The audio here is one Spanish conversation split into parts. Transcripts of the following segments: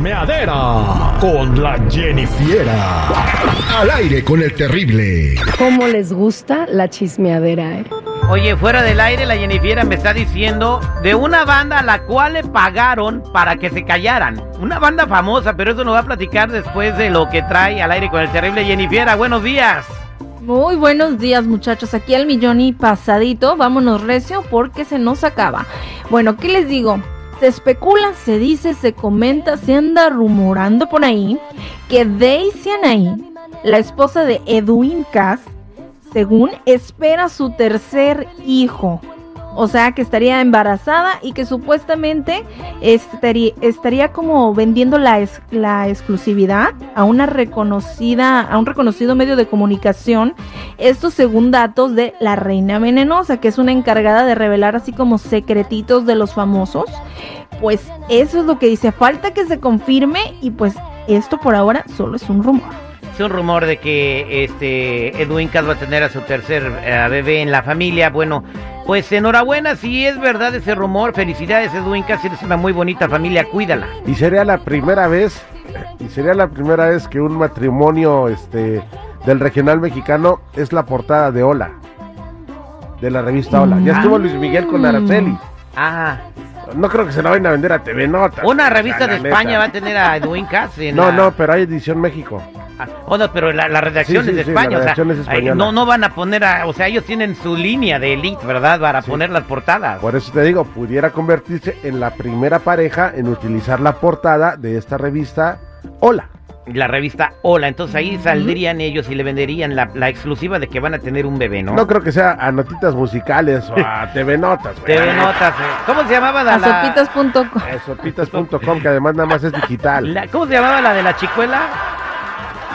La chismeadera con la Jennifiera. Al aire con el terrible. ¿Cómo les gusta la chismeadera, eh? Oye, fuera del aire, la Jennifiera me está diciendo de una banda a la cual le pagaron para que se callaran. Una banda famosa, pero eso nos va a platicar después de lo que trae al aire con el terrible Jennifiera. Buenos días. Muy buenos días muchachos, aquí al millón y pasadito, vámonos recio porque se nos acaba. Bueno, ¿qué les digo? Se especula, se dice, se comenta, se anda rumorando por ahí que Daisy Anaí, la esposa de Edwin Cass, según espera su tercer hijo. O sea, que estaría embarazada y que supuestamente estaría, estaría como vendiendo la, la exclusividad a una reconocida, a un reconocido medio de comunicación. Esto según datos de la Reina Venenosa, que es una encargada de revelar así como secretitos de los famosos. Pues eso es lo que dice. Falta que se confirme y pues esto por ahora solo es un rumor. Es un rumor de que este Edwin Cass va a tener a su tercer eh, bebé en la familia. Bueno, pues enhorabuena, si es verdad ese rumor. Felicidades, Edwin Cass, eres una muy bonita familia, cuídala. Y sería la primera vez, y sería la primera vez que un matrimonio este del regional mexicano es la portada de Hola. De la revista Hola. Ya estuvo Luis Miguel con Araceli. Ah, No creo que se la vayan a vender a TV Nota. una revista de España va a tener a Edwin Cass. en No, no, pero hay edición México. Ah, oh, no, pero la, la redacción Sí, es sí, de sí, España, la o sea, redacción es ahí española. no, no van a poner a, o sea, ellos tienen su línea de elite, ¿verdad? Para Sí. poner las portadas. Por eso te digo, pudiera convertirse en la primera pareja en utilizar la portada de esta revista Hola. La revista Hola, entonces ahí saldrían ellos y le venderían la, la exclusiva de que van a tener un bebé, ¿no? No creo que sea a notitas musicales o a TV Notas. güey. TV Notas, eh. ¿cómo se llamaba la, A la- sopitas.com. Eh, Sopitas.com, que además nada más es digital. la- ¿Cómo se llamaba la de la chicuela?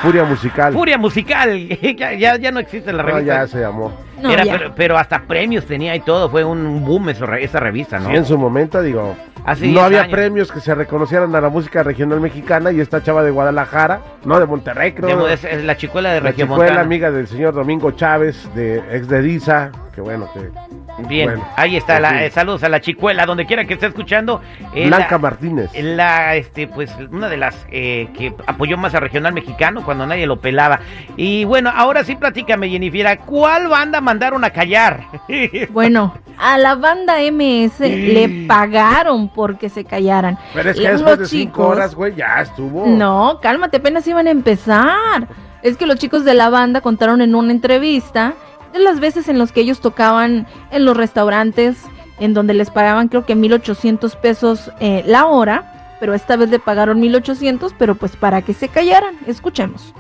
Furia musical. Furia Musical, ya, ya, ya no existe la No, revista. ya se llamó. No, Era, ya. pero, pero hasta premios tenía y todo, fue un boom eso, esa revista, ¿no? Sí, en su momento, digo, Hace no 10 había años. premios que se reconocieran a la música regional mexicana y esta chava de Guadalajara, no de Monterrey, creo. De- es, es la chicuela de la Región fue la amiga del señor Domingo Chávez, de ex de Disa, que bueno, que Bien, Bueno, ahí está, en la, eh, saludos a la chicuela, donde quiera que esté escuchando. eh, Blanca la- Martínez. La, este, pues, una de las eh, que apoyó más al regional mexicano cuando nadie lo pelaba. Y bueno, ahora sí platícame, Jennifer, ¿cuál banda mandaron a callar? Bueno, a la banda MS le pagaron porque se callaran. Pero es que Los después de cinco chicos- horas, güey, ya estuvo. No, cálmate, apenas iban a empezar. Es que los chicos de la banda contaron en una entrevista de las veces en las que ellos tocaban en los restaurantes, en donde les pagaban creo que 1800 pesos eh, la hora, pero esta vez le pagaron 1800, pero pues para que se callaran. Escuchemos.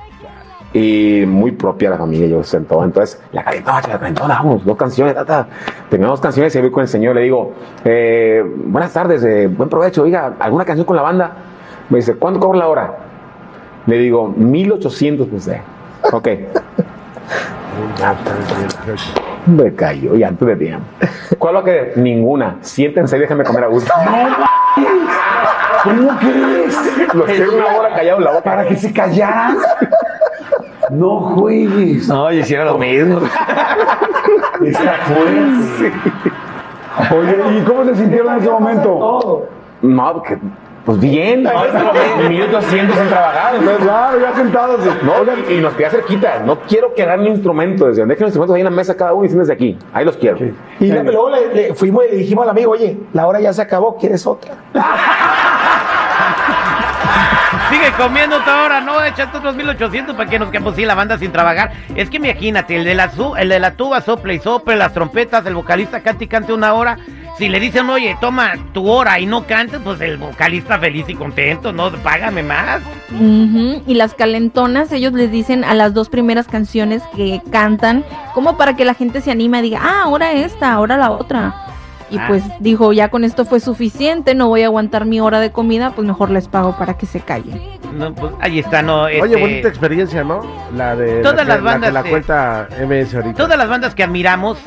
y muy propia la familia, yo sentó. Entonces, la calentona, la calentona, vamos, dos canciones, tata. Terminó dos canciones y voy con el señor, le digo, eh, buenas tardes, eh, buen provecho, oiga, ¿alguna canción con la banda? Me dice, ¿cuánto cobra la hora? Le digo, 1800, pues, eh. Ok, me cayó y antes de tiempo. ¿Cuál va a querer? Ninguna. Siéntense y déjenme comer a gusto. ¿Cómo crees? Los quiero una hora callados en la boca. ¿Para que se callaran? No juegues. No, yo hiciera lo mismo. Está fuerte. Oye, ¿y cómo se sintieron en ese momento? No, porque, pues bien. Minutos haciendo sin trabajar. Entonces, Claro, ya sentados. no, y, y nos queda cerquita. No quiero quedar mi instrumento. Decían, dejen los instrumentos ahí en la mesa cada uno y siéntense aquí. Ahí los quiero. Y luego le, le fuimos y le dijimos al amigo, oye, la hora ya se acabó, ¿quieres otra? Sigue comiendo toda hora, no, echaste otros 1800 para que nos quedemos sin la banda sin trabajar. Es que imagínate, el de la, su- el de la tuba sopla y sopla, las trompetas, el vocalista canta y cante una hora. Si le dicen, oye, toma tu hora y no cantes, pues el vocalista feliz y contento, no, págame más. Y las calentonas, ellos les dicen a las dos primeras canciones que cantan, como para que la gente se anime y diga, ah, ahora esta, ahora la otra. Y Ah. pues dijo, ya con esto fue suficiente, no voy a aguantar mi hora de comida, pues mejor les pago para que se callen. No, pues ahí está, no. Oye, este, bonita experiencia, ¿no? La de Todas la, las bandas, la que la cuenta MS ahorita. Todas las bandas que admiramos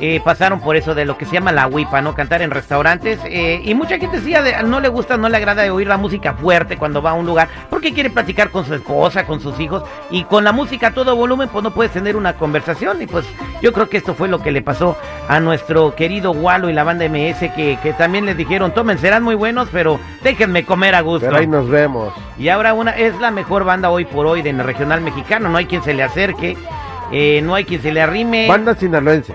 eh, pasaron por eso de lo que se llama la huipa, ¿no? Cantar en restaurantes. eh, y mucha gente sí, no le gusta, no le agrada oír la música fuerte cuando va a un lugar, porque quiere platicar con su esposa, con sus hijos, y con la música a todo volumen, pues no puedes tener una conversación. Y pues yo creo que esto fue lo que le pasó a nuestro querido Walo y la banda MS, que, que también les dijeron, tomen, serán muy buenos, pero déjenme comer a gusto. Pero ahí nos vemos. Y ahora una es la mejor banda hoy por hoy del regional mexicano. No hay quien se le acerque, eh, no hay quien se le arrime. Banda sinaloense.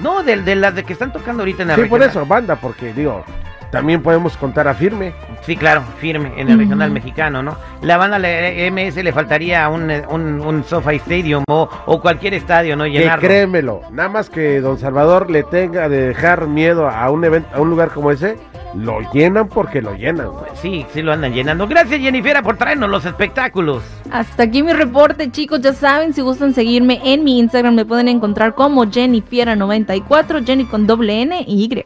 No, de, de las de que están tocando ahorita en el Sí, por regional. eso, banda, porque digo, también podemos contar a firme. Sí, claro, firme en el regional mexicano, ¿no? La banda la MS le faltaría un, un, un SoFi Stadium o, o cualquier estadio, ¿no? Que Llenarlo. créemelo, nada más que Don Salvador le tenga de dejar miedo a un evento, a un lugar como ese, lo llenan porque lo llenan. güey. Sí, sí lo andan llenando. Gracias, Jennifer, por traernos los espectáculos. Hasta aquí mi reporte, chicos. Ya saben, si gustan seguirme en mi Instagram, me pueden encontrar como Jennifiera94, Jenny con doble N y Y.